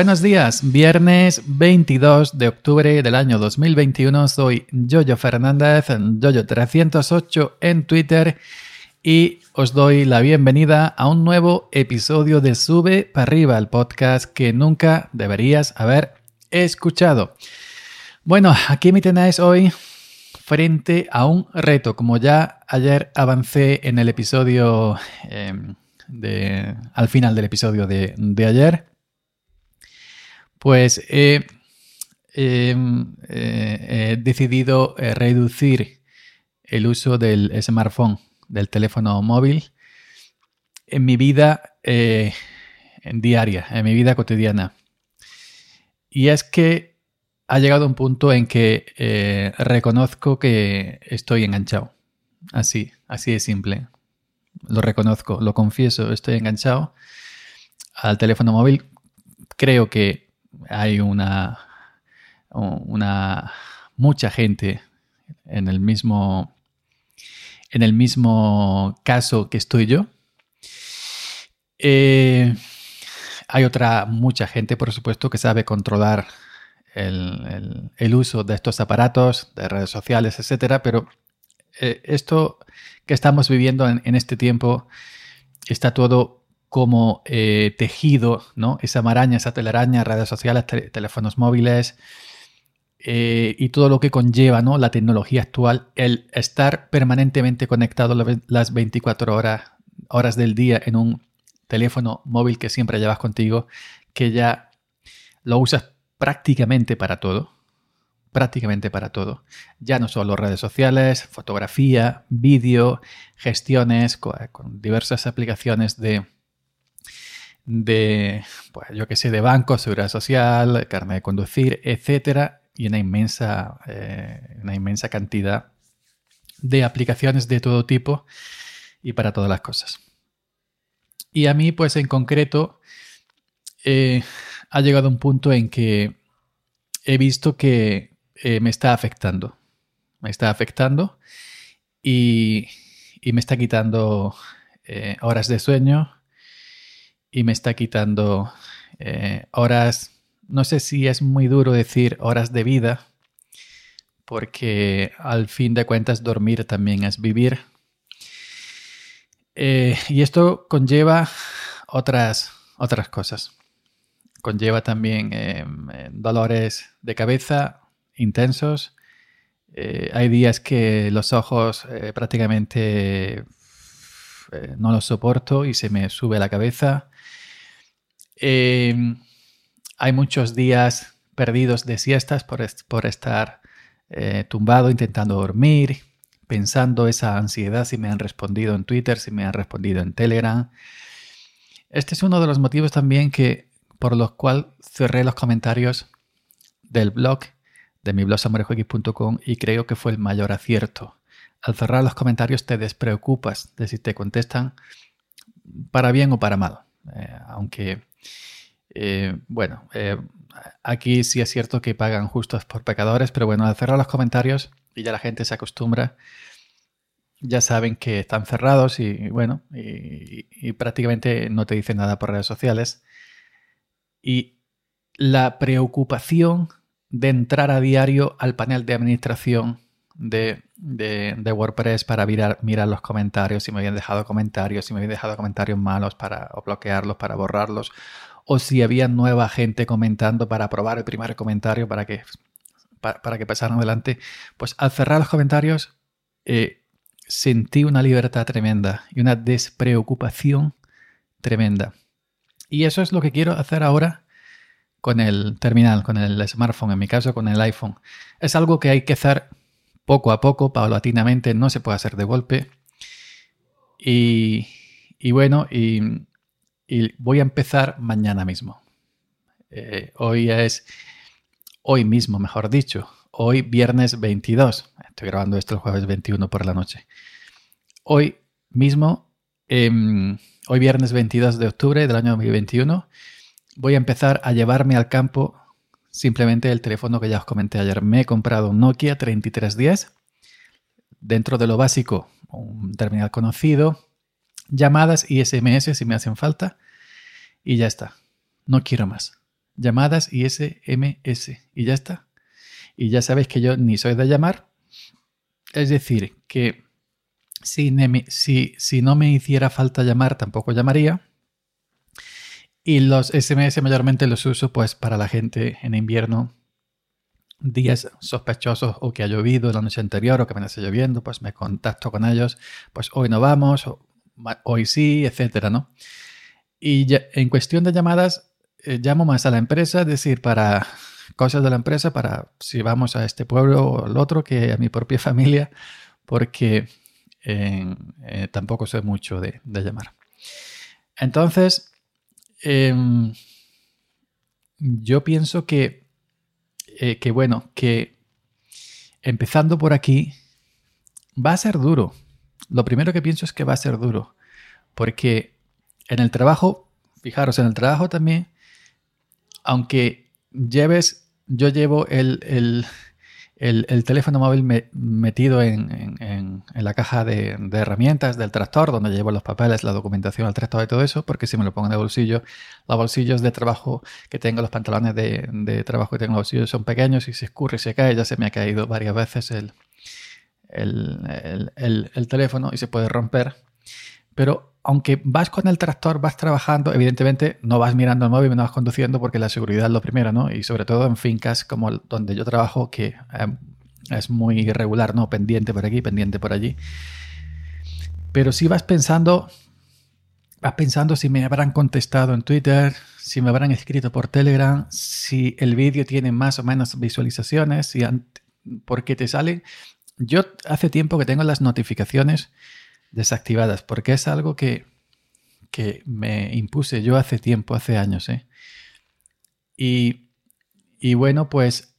Buenos días, viernes 22 de octubre del año 2021. Soy Jojo Fernández, Jojo308 en Twitter y os doy la bienvenida a un nuevo episodio de Sube para arriba, el podcast que nunca deberías haber escuchado. Bueno, aquí me tenéis hoy frente a un reto. Como ya ayer avancé en el episodio, em, de, al final del episodio de, ayer, pues he em, eh, decidido eh, reducir el uso del smartphone, del teléfono móvil, en mi vida eh, diaria, en mi vida cotidiana. Y es que ha llegado un punto en que reconozco que estoy enganchado. Así, así de simple. Lo reconozco, lo confieso, estoy enganchado al teléfono móvil. Creo que hay una, una mucha gente en el mismo en el mismo caso que estoy yo. Eh, hay otra mucha gente, por supuesto, que sabe controlar el, uso de estos aparatos, de redes sociales, etcétera, pero eh, esto que estamos viviendo en, este tiempo está todo como eh, tejido, ¿no? Esa maraña, esa telaraña, redes sociales, teléfonos móviles eh, y todo lo que conlleva, ¿no? La tecnología actual, el estar permanentemente conectado las 24 horas, horas del día en un teléfono móvil que siempre llevas contigo, que ya lo usas prácticamente para todo. Prácticamente para todo. Ya no solo redes sociales, fotografía, vídeo, gestiones, con, diversas aplicaciones de, de pues, yo que sé, de banco, seguridad social, carne de conducir, etcétera, y una inmensa, eh, una inmensa cantidad de aplicaciones de todo tipo y para todas las cosas. Y a mí, pues en concreto, eh, ha llegado un punto en que he visto que eh, me está afectando. Me está afectando y, me está quitando horas de sueño y me está quitando eh, horas, no sé si es muy duro decir horas de vida, porque al fin de cuentas dormir también es vivir. y esto conlleva otras, otras cosas conlleva también em, em, dolores de cabeza intensos. Eh, hay días que los ojos eh, prácticamente eh, no los soporto y se me sube la cabeza. Em, hay muchos días perdidos de siestas por, estar tumbado intentando dormir, pensando esa ansiedad si me han respondido en Twitter, si me han respondido en Telegram. Este es uno de los motivos también que por lo cual cerré los comentarios del blog de mi blog y creo que fue el mayor acierto. Al cerrar los comentarios te despreocupas de si te contestan para bien o para mal. Eh, aunque, eh, bueno, eh, aquí sí es cierto que pagan justos por pecadores, pero bueno, al cerrar los comentarios y ya la gente se acostumbra, ya saben que están cerrados y bueno, y prácticamente no te dicen nada por redes sociales y la preocupación de entrar a diario al panel de administración de, WordPress para mirar, mirar, los comentarios, si me habían dejado comentarios, si me habían dejado comentarios malos para bloquearlos, para borrarlos, o si había nueva gente comentando para probar el primer comentario para que, para, que pasaran adelante. Pues al cerrar los comentarios eh, sentí una libertad tremenda y una despreocupación tremenda. Y eso es lo que quiero hacer ahora con el terminal, con el smartphone, en mi caso con el iPhone. Es algo que hay que hacer poco a poco, paulatinamente, no se puede hacer de golpe. Y, bueno, y, voy a empezar mañana mismo. Eh, hoy es, hoy mismo, mejor dicho, hoy viernes 22. Estoy grabando esto el jueves 21 por la noche. Hoy mismo... Em, hoy viernes 22 de octubre del año 2021, voy a empezar a llevarme al campo simplemente el teléfono que ya os comenté ayer. Me he comprado un Nokia 3310, dentro de lo básico, un terminal conocido, llamadas y SMS si me hacen falta, y ya está. No quiero más. llamadas y SMS y ya está. Y ya sabéis que yo ni soy de llamar. Es decir, que si, si, si no me hiciera falta llamar, tampoco llamaría. Y los SMS mayormente los uso pues para la gente en invierno, días sospechosos o que ha llovido la noche anterior o que me esté lloviendo, pues me contacto con ellos, pues hoy no vamos, hoy sí, etcétera, ¿no? Y en cuestión de llamadas, eh, llamo más a la empresa, es decir, para cosas de la empresa, para si vamos a este pueblo o al otro, que a mi propia familia, porque eh, tampoco sé mucho de, llamar. Entonces, em, yo pienso que, eh, que, bueno, que empezando por aquí, va a ser duro. Lo primero que pienso es que va a ser duro, porque en el trabajo, fijaros, en el trabajo también, aunque lleves, yo llevo el, teléfono móvil metido en, la caja de, herramientas del tractor, donde llevo los papeles, la documentación, el tractor y todo eso, porque si me lo pongo en el bolsillo, los bolsillos de trabajo que tengo, los pantalones de, trabajo que tengo en los bolsillos son pequeños y se escurre y se cae, ya se me ha caído varias veces el, el teléfono y se puede romper. Pero aunque vas con el tractor, vas trabajando, evidentemente no vas mirando el móvil, no vas conduciendo porque la seguridad es lo primero, ¿no? Y sobre todo en fincas como donde yo trabajo, que eh, es muy irregular, ¿no? Pendiente por aquí, pendiente por allí. Pero si vas pensando, vas pensando si me habrán contestado en Twitter, si me habrán escrito por Telegram, si el vídeo tiene más o menos visualizaciones, si por qué te salen. Yo hace tiempo que tengo las notificaciones desactivadas, porque es algo que, me impuse yo hace tiempo, hace años. ¿eh? Y, bueno, pues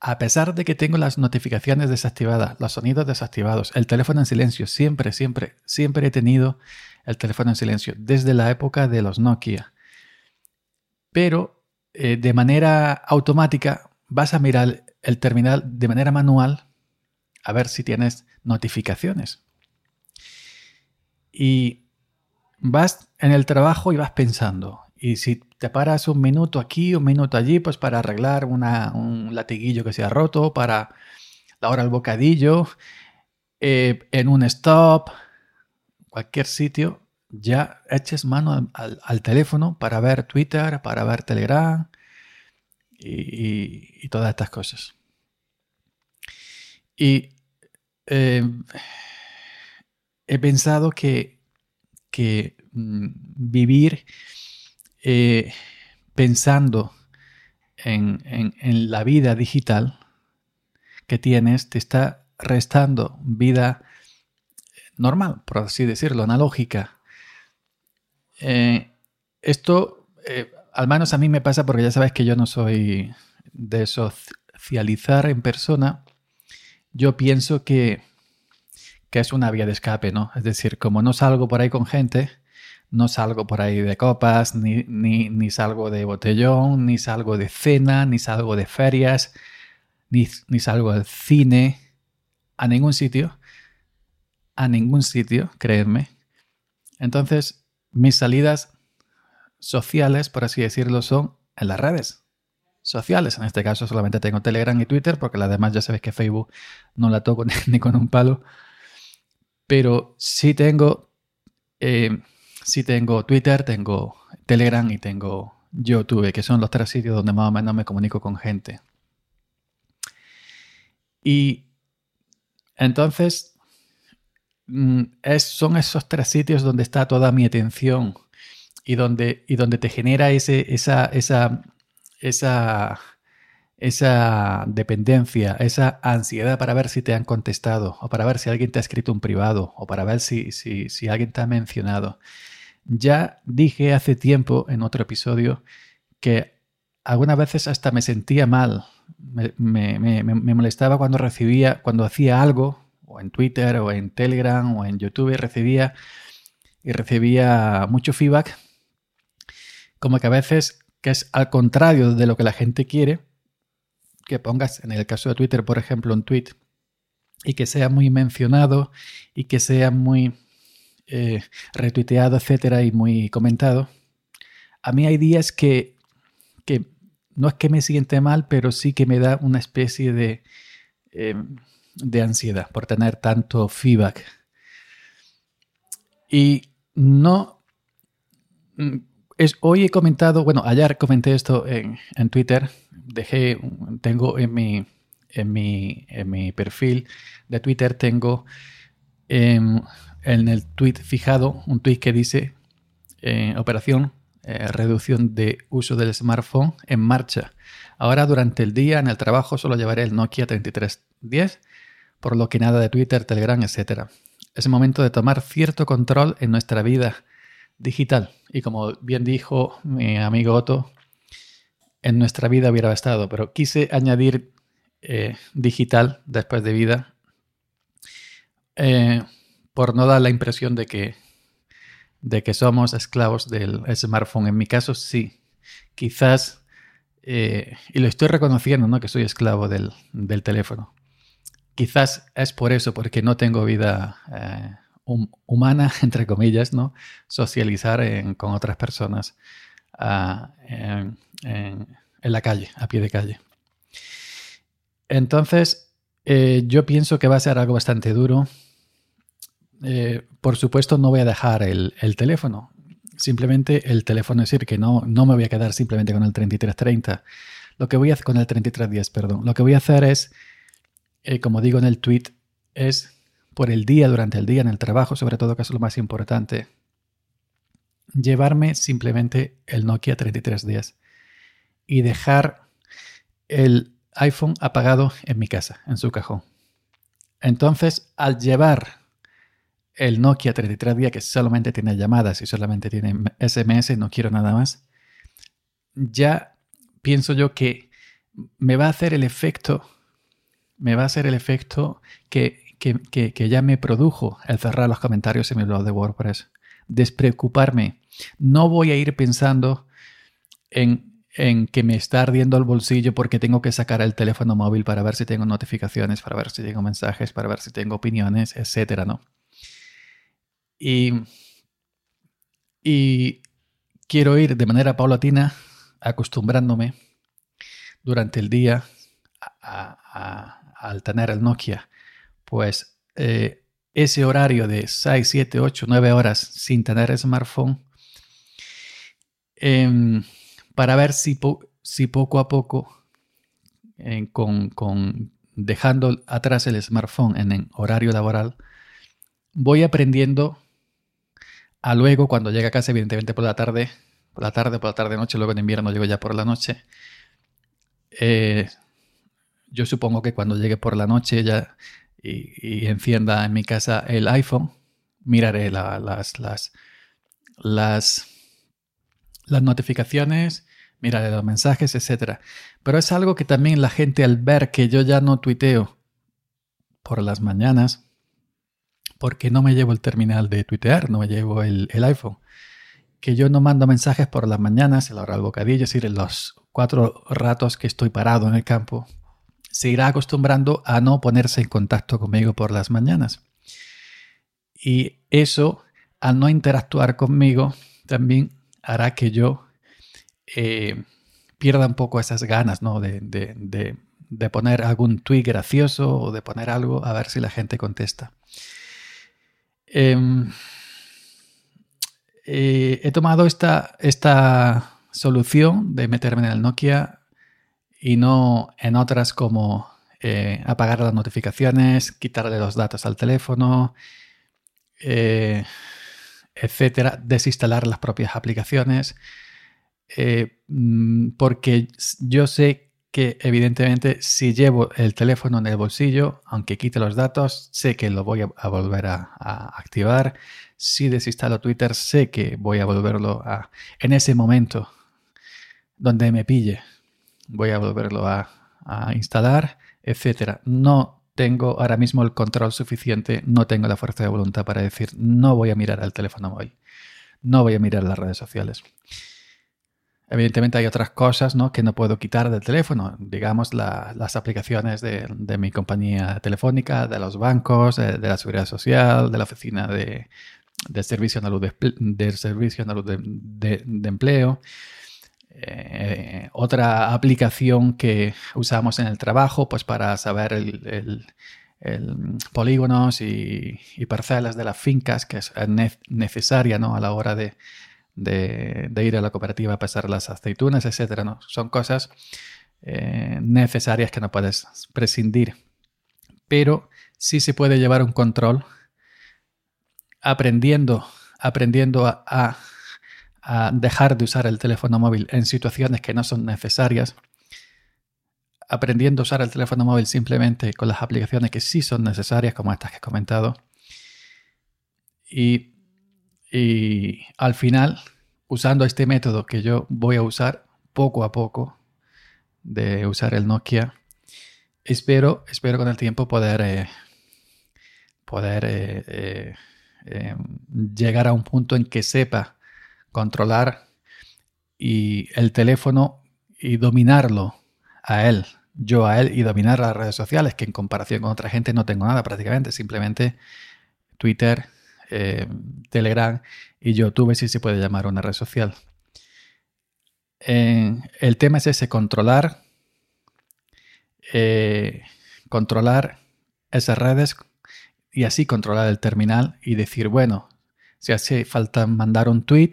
a pesar de que tengo las notificaciones desactivadas, los sonidos desactivados, el teléfono en silencio, siempre, siempre, siempre he tenido el teléfono en silencio, desde la época de los Nokia. Pero eh, de manera automática vas a mirar el terminal de manera manual a ver si tienes notificaciones. Y vas en el trabajo y vas pensando. Y si te paras un minuto aquí, un minuto allí, pues para arreglar un latiguillo que se ha roto, para la hora del bocadillo, eh, en un stop, cualquier sitio, ya eches mano al, teléfono para ver Twitter, para ver Telegram y, todas estas cosas. Y eh, he pensado que, que mm, vivir eh, pensando en, la vida digital que tienes te está restando vida normal, por así decirlo, analógica. Eh, esto, eh, al menos a mí me pasa porque ya sabes que yo no soy de socializar en persona. Yo pienso que que es una vía de escape, ¿no? Es decir, como no salgo por ahí con gente, no salgo por ahí de copas, ni, ni, salgo de botellón, ni salgo de cena, ni salgo de ferias, ni, ni salgo del cine, a ningún sitio, a ningún sitio, créeme. Entonces, mis salidas sociales, por así decirlo, son en las redes sociales. En este caso solamente tengo Telegram y Twitter, porque las demás ya sabéis que Facebook no la toco ni con un palo. Pero sí tengo, eh, tengo Twitter, tengo Telegram y tengo YouTube, que son los tres sitios donde más o menos me comunico con gente. Y entonces mm, son esos tres sitios donde está toda mi atención y donde, y donde te genera esa, esa, esa esa dependencia, esa ansiedad para ver si te han contestado, o para ver si alguien te ha escrito un privado, o para ver si, si, alguien te ha mencionado. Ya dije hace tiempo en otro episodio que algunas veces hasta me sentía mal, me, me, molestaba cuando recibía, cuando hacía algo, o en Twitter, o en Telegram, o en YouTube, y recibía, y recibía mucho feedback, como que a veces, que es al contrario de lo que la gente quiere, que pongas, en el caso de Twitter, por ejemplo, un tweet y que sea muy mencionado y que sea muy eh, retuiteado, etcétera, y muy comentado. A mí hay días que, que, no es que me siente mal, pero sí que me da una especie de, em, de ansiedad por tener tanto feedback. Y no... Es, hoy he comentado, bueno, ayer comenté esto en, en Twitter, dejé, tengo en mi, en mi, en mi perfil de Twitter, tengo em, en el tweet fijado un tweet que dice eh, operación eh, reducción de uso del smartphone en marcha. Ahora durante el día en el trabajo solo llevaré el Nokia 3310, por lo que nada de Twitter, Telegram, etc. Es el momento de tomar cierto control en nuestra vida digital. Y como bien dijo mi amigo Otto, en nuestra vida hubiera estado, pero quise añadir eh, digital después de vida por no dar la impresión de que de que somos esclavos del smartphone. En mi caso, sí. Quizás, eh, y lo estoy reconociendo, ¿no? Que soy esclavo del, teléfono. Quizás es por eso, porque no tengo vida humana, entre comillas, ¿no? Socializar con otras personas ah, en, la calle, a pie de calle. Entonces, eh, yo pienso que va a ser algo bastante duro eh, por supuesto no voy a dejar el, teléfono. Simplemente el teléfono es decir que no, no me voy a quedar simplemente con el 3330. Lo que voy a hacer con el 3310, perdón. Lo que voy a hacer es, eh, como digo en el tweet, es por el día, durante el día, en el trabajo, sobre todo, que es lo más importante, llevarme simplemente el Nokia 3310 y dejar el iPhone apagado en mi casa, en su cajón. Entonces, al llevar el Nokia 3310 que solamente tiene llamadas y solamente tiene SMS, no quiero nada más, ya pienso yo que me va a hacer el efecto, me va a hacer el efecto que, ya me produjo el cerrar los comentarios en mi blog de WordPress. Despreocuparme. No voy a ir pensando en, en que me está ardiendo el bolsillo porque tengo que sacar el teléfono móvil para ver si tengo notificaciones, para ver si tengo mensajes, para ver si tengo opiniones, etcétera, ¿no? Y, quiero ir de manera paulatina acostumbrándome durante el día al tener el Nokia, pues eh, ese horario de 6, 7, 8, 9 horas sin tener smartphone, em, para ver si, si, poco a poco, con, dejando atrás el smartphone en el horario laboral, voy aprendiendo a luego, cuando llega a casa, evidentemente por la tarde, por la tarde, por la tarde noche, luego en invierno llego ya por la noche. Eh, yo supongo que cuando llegue por la noche ya y, encienda en mi casa el iPhone, miraré las, las, las, las notificaciones, miraré los mensajes, etc. Pero es algo que también la gente al ver que yo ya no tuiteo por las mañanas, porque no me llevo el terminal de tuitear, no me llevo el, iPhone. Que yo no mando mensajes por las mañanas, en la hora del bocadillo, es decir, en los cuatro ratos que estoy parado en el campo, se irá acostumbrando a no ponerse en contacto conmigo por las mañanas. Y eso, al no interactuar conmigo, también hará que yo eh, pierda un poco esas ganas ¿no? de, de poner algún tweet gracioso o de poner algo a ver si la gente contesta. Em, eh, he tomado esta, esta solución de meterme en el Nokia y no en otras como eh, apagar las notificaciones, quitarle los datos al teléfono, eh, etcétera, desinstalar las propias aplicaciones, mm, porque yo sé que evidentemente si llevo el teléfono en el bolsillo, aunque quite los datos, sé que lo voy a, volver a, activar. Si desinstalo Twitter, sé que voy a volverlo a... En ese momento donde me pille, voy a volverlo a, instalar, etc. No tengo ahora mismo el control suficiente, no tengo la fuerza de voluntad para decir no voy a mirar al teléfono móvil, no voy a mirar las redes sociales. Evidentemente hay otras cosas ¿no? que no puedo quitar del teléfono, digamos las aplicaciones de, mi compañía telefónica, de los bancos, de, la seguridad social, de la oficina de, servicio andaluz de, servicio de, empleo, Eh, otra aplicación que usamos en el trabajo, pues para saber el, polígonos y, parcelas de las fincas, que es necesaria ¿no? a la hora de, ir a la cooperativa a pesar las aceitunas. ¿no? Son cosas eh, necesarias que no puedes prescindir. Pero sí se puede llevar un control aprendiendo, aprendiendo a a dejar de usar el teléfono móvil en situaciones que no son necesarias, aprendiendo a usar el teléfono móvil simplemente con las aplicaciones que sí son necesarias, como estas que he comentado, y, al final, usando este método que yo voy a usar poco a poco, de usar el Nokia, espero, espero con el tiempo poder, eh, poder eh, eh, llegar a un punto en que sepa controlar y el teléfono y dominarlo a él, yo a él y dominar las redes sociales, que en comparación con otra gente no tengo nada prácticamente, simplemente Twitter, eh, Telegram y YouTube si se puede llamar una red social. El tema es ese, controlar, eh, controlar esas redes y así controlar el terminal y decir, bueno, si hace falta mandar un tweet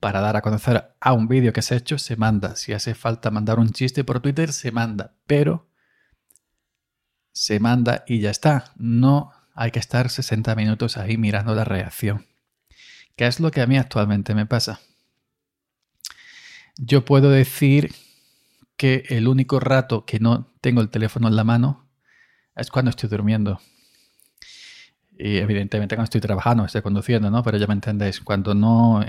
para dar a conocer a un vídeo que se ha hecho, se manda. Si hace falta mandar un chiste por Twitter, se manda. Pero se manda y ya está. No hay que estar 60 minutos ahí mirando la reacción. ¿Qué es lo que a mí actualmente me pasa? Yo puedo decir que el único rato que no tengo el teléfono en la mano es cuando estoy durmiendo. Y evidentemente cuando estoy trabajando, estoy conduciendo, ¿no? Pero ya me entendéis, cuando no,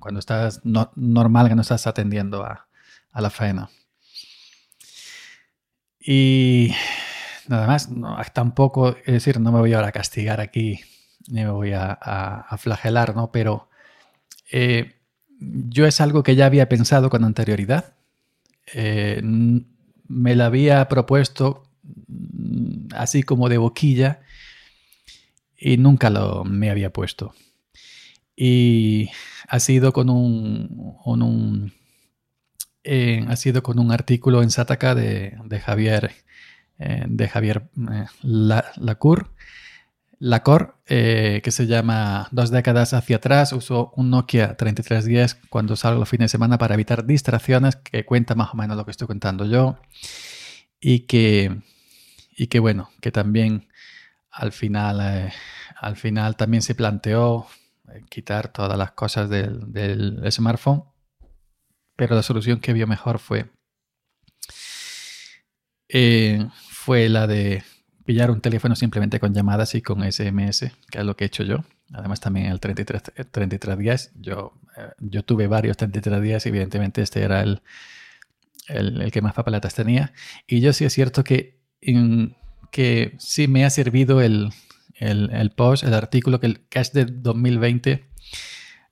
cuando estás normal que no estás atendiendo a, la faena. Y nada más, tampoco, es decir, no me voy ahora a castigar aquí, ni me voy a, flagelar, ¿no? Pero eh, yo es algo que ya había pensado con anterioridad. Eh, me la había propuesto mm, así como de boquilla y nunca lo me había puesto. Y ha sido con un, eh, ha sido con un artículo en Sataka de, Javier eh, de Javier eh, Lacour, Lacor, que se llama Dos décadas hacia atrás, usó un Nokia 3310 cuando salgo los fines de semana para evitar distracciones, que cuenta más o menos lo que estoy contando yo, y que, y que bueno, que también al final, eh, al final también se planteó eh, quitar todas las cosas del, smartphone, pero la solución que vio mejor fue, eh, fue la de pillar un teléfono simplemente con llamadas y con SMS, que es lo que he hecho yo. Además también el 33, 3310, yo, yo tuve varios 3310 y evidentemente este era el, el, que más papeletas tenía. Y yo sí es cierto que que sí me ha servido el, post, el artículo que, es de 2020,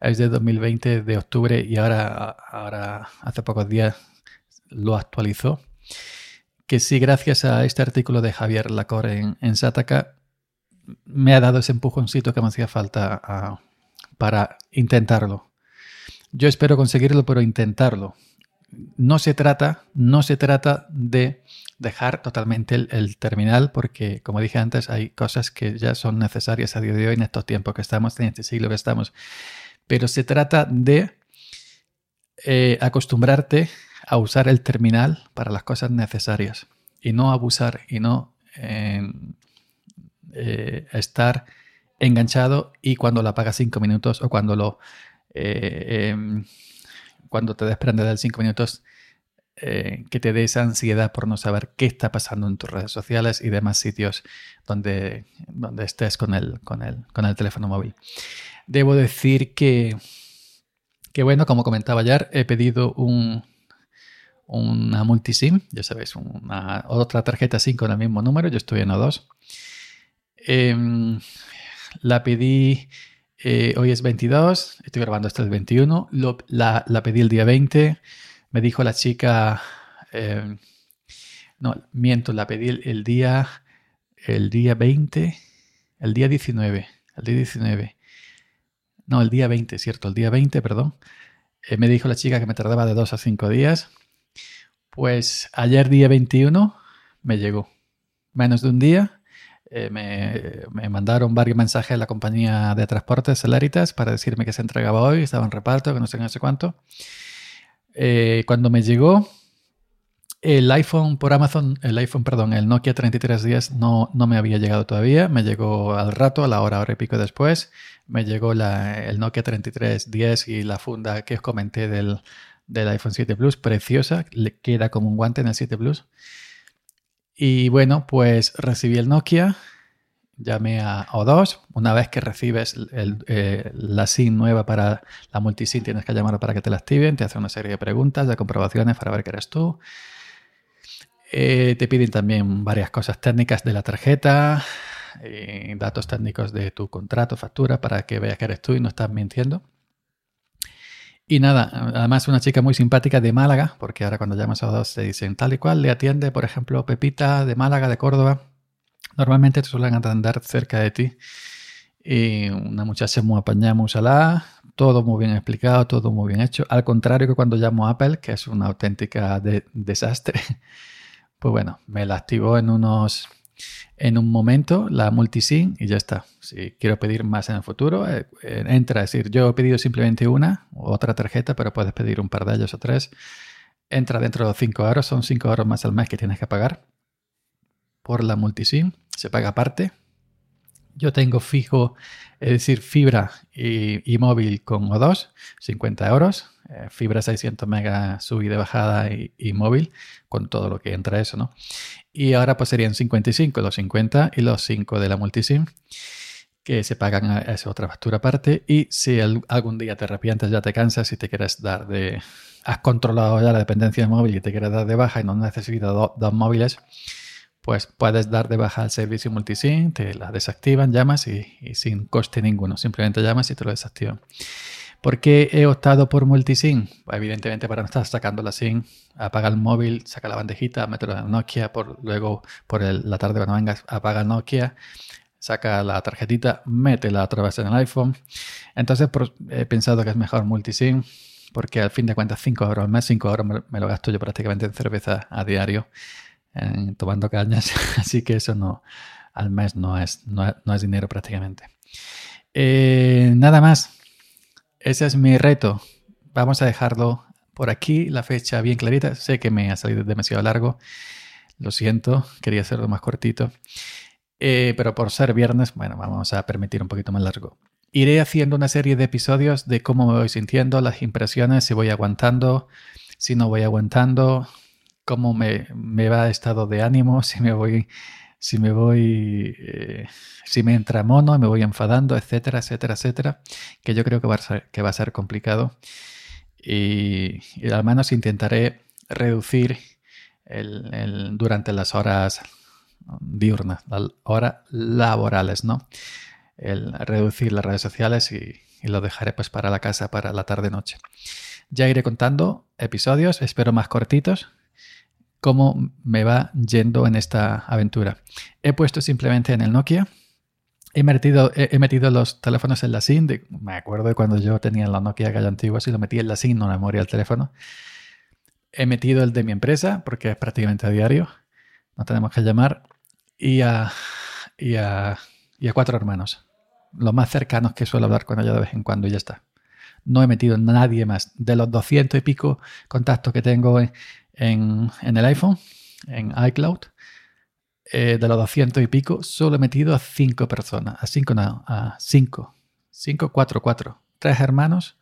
es de 2020 de octubre y ahora, ahora hace pocos días lo actualizó. Que sí, gracias a este artículo de Javier Lacor en, en Sataka, me ha dado ese empujoncito que me hacía falta para intentarlo. Yo espero conseguirlo, pero intentarlo. No se trata, no se trata de dejar totalmente el, terminal porque, como dije antes, hay cosas que ya son necesarias a día de hoy en estos tiempos que estamos, en este siglo que estamos. Pero se trata de eh, acostumbrarte a usar el terminal para las cosas necesarias y no abusar y no em, eh, estar enganchado y cuando lo apagas cinco minutos o cuando lo eh, em, cuando te desprendes del cinco minutos eh, que te dé esa ansiedad por no saber qué está pasando en tus redes sociales y demás sitios donde, donde estés con el, con, el, con el teléfono móvil. Debo decir que, que, bueno, como comentaba ayer, he pedido un, una multisim, ya sabéis, una, otra tarjeta SIM con el mismo número, yo estoy en O2. Em, la pedí, eh, hoy es 22, estoy grabando hasta el 21, la, la pedí el día 20 me dijo la chica, eh, no, miento, la pedí el, día, el día 20, el día 19, el día 19. No, el día 20, cierto, el día 20, perdón. Eh, me dijo la chica que me tardaba de dos a cinco días. Pues ayer día 21 me llegó. Menos de un día. Eh, me, mandaron varios mensajes de la compañía de transporte Celeritas para decirme que se entregaba hoy, estaba en reparto, que no sé no sé cuánto. Eh, cuando me llegó, el iPhone por Amazon, el iPhone, perdón, el Nokia 3310 no, no me había llegado todavía. Me llegó al rato, a la hora, hora y pico después. Me llegó el Nokia 3310 y la funda que os comenté del, iPhone 7 Plus, preciosa, le queda como un guante en el 7 Plus. Y bueno, pues recibí el Nokia, llamé a O2. Una vez que recibes eh, la SIM nueva para la multisim, tienes que llamar para que te la activen. Te hace una serie de preguntas, de comprobaciones para ver que eres tú. Eh, te piden también varias cosas técnicas de la tarjeta, eh, datos técnicos de tu contrato, factura, para que veas que eres tú y no estás mintiendo. Y nada, además una chica muy simpática de Málaga, porque ahora cuando llamas a dos te dicen tal y cual, le atiende, por ejemplo, Pepita de Málaga, de Córdoba. Normalmente te suelen atender cerca de ti. Y una muchacha muy apañada, muy salada, todo muy bien explicado, todo muy bien hecho. Al contrario que cuando llamo a Apple, que es una auténtica desastre. Pues bueno, me la activó en unos en un momento la multisim y ya está. Si quiero pedir más en el futuro, eh, eh, entra. Es decir, yo he pedido simplemente una u otra tarjeta, pero puedes pedir un par de ellos o tres. Entra dentro de los 5 euros, son 5 euros más al mes que tienes que pagar por la multisim. Se paga aparte. Yo tengo fijo, es decir, fibra y, móvil con O2, 50 euros. Eh, fibra 600 megas subida, bajada y, móvil, con todo lo que entra eso, ¿no? Y ahora pues serían 55, los 50 y los 5 de la multisim, que se pagan a esa otra factura aparte. Y si algún día te arrepientes, ya te cansas y te quieres dar de... Has controlado ya la dependencia del móvil y te quieres dar de baja y no necesitas dos móviles, pues puedes dar de baja el servicio multisim, te la desactivan, llamas y, y sin coste ninguno. Simplemente llamas y te lo desactivan. ¿Por qué he optado por multisim? Pues evidentemente para no estar sacando la SIM, apaga el móvil, saca la bandejita, mételo en Nokia, por, luego por la tarde cuando vengas apaga el Nokia, saca la tarjetita, métela otra vez en el iPhone. Entonces he pensado que es mejor multisim porque al fin de cuentas 5 euros al mes, 5 euros me, lo gasto yo prácticamente en cerveza a diario, tomando cañas, así que eso no, al mes no es, no, es dinero prácticamente. Eh, nada más. Ese es mi reto. Vamos a dejarlo por aquí, la fecha bien clarita. Sé que me ha salido demasiado largo. Lo siento, quería hacerlo más cortito. Eh, pero por ser viernes, bueno, vamos a permitir un poquito más largo. Iré haciendo una serie de episodios de cómo me voy sintiendo, las impresiones, si voy aguantando, si no voy aguantando, cómo me, me va estado de ánimo, si me voy si me voy, eh, si me entra mono me voy enfadando, etcétera, etcétera, etcétera, que yo creo que va a ser, que va a ser complicado. Y, al menos intentaré reducir el, durante las horas diurnas, las horas laborales, ¿no? El reducir las redes sociales y, y lo dejaré pues para la casa, para la tarde-noche. Ya iré contando episodios, espero más cortitos, cómo me va yendo en esta aventura. He puesto simplemente en el Nokia. He metido, he, metido los teléfonos en la SIM. me acuerdo de cuando yo tenía la Nokia Gallo antigua, y lo metí en la SIM, no la memoria del teléfono. He metido el de mi empresa, porque es prácticamente a diario. No tenemos que llamar. Y a, y a, y a cuatro hermanos. Los más cercanos que suelo hablar con ellos de vez en cuando y ya está. No he metido nadie más. De los 200 y pico contactos que tengo en, en, el iPhone, en iCloud, eh, de los 200 y pico, solo he metido a 5 personas. A 5, no, a 5. 5, 4, 4. 3 hermanos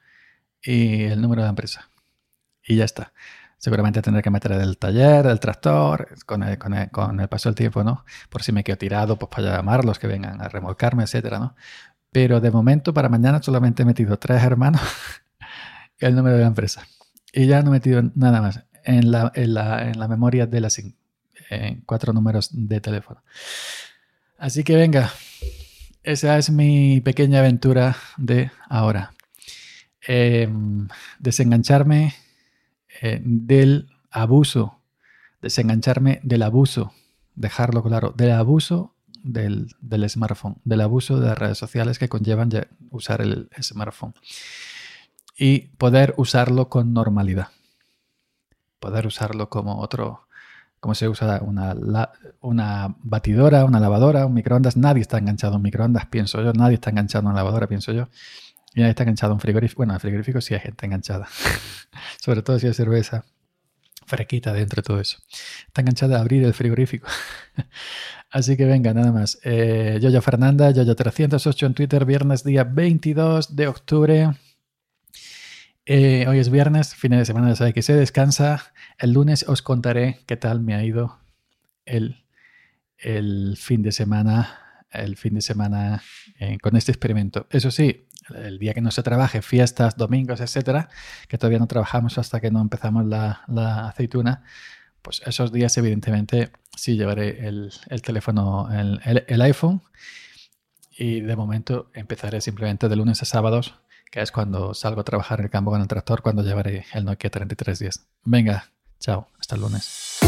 y el número de empresa. Y ya está. Seguramente tendré que meter el taller, el tractor, con el, con, el, con el, paso del tiempo, ¿no? Por si me quedo tirado, pues para llamarlos, que vengan a remolcarme, etcétera, ¿no? Pero de momento, para mañana, solamente he metido tres hermanos y el número de la empresa. Y ya no he metido nada más en la, en la, en la memoria de la SIM. En cuatro números de teléfono. Así que venga, esa es mi pequeña aventura de ahora. Em, desengancharme eh, del abuso, desengancharme del abuso, dejarlo claro, del abuso del, del, smartphone, del abuso de las redes sociales que conllevan usar el smartphone. y poder usarlo con normalidad. Poder usarlo como otro, como se usa una, una batidora, una lavadora, un microondas. Nadie está enganchado a un microondas, pienso yo. Nadie está enganchado a una lavadora, pienso yo. Y nadie está enganchado a un frigorífico. Bueno, al frigorífico sí hay gente enganchada. Sobre todo si hay cerveza frequita dentro de todo eso. Está enganchada a abrir el frigorífico. Así que venga, nada más. Eh, Yoyo Fernanda, Yoyo308 en Twitter, viernes día 22 de octubre. Eh, hoy es viernes, fin de semana de que se descansa. El lunes os contaré qué tal me ha ido el, el fin de semana, el fin de semana eh, con este experimento. Eso sí, el día que no se trabaje, fiestas, domingos, etcétera, que todavía no trabajamos hasta que no empezamos la, aceituna, pues esos días, evidentemente, sí llevaré el, teléfono, el, el, iPhone. Y de momento empezaré simplemente de lunes a sábados, que es cuando salgo a trabajar en el campo con el tractor, cuando llevaré el Nokia 3310. Venga, chao, hasta el lunes.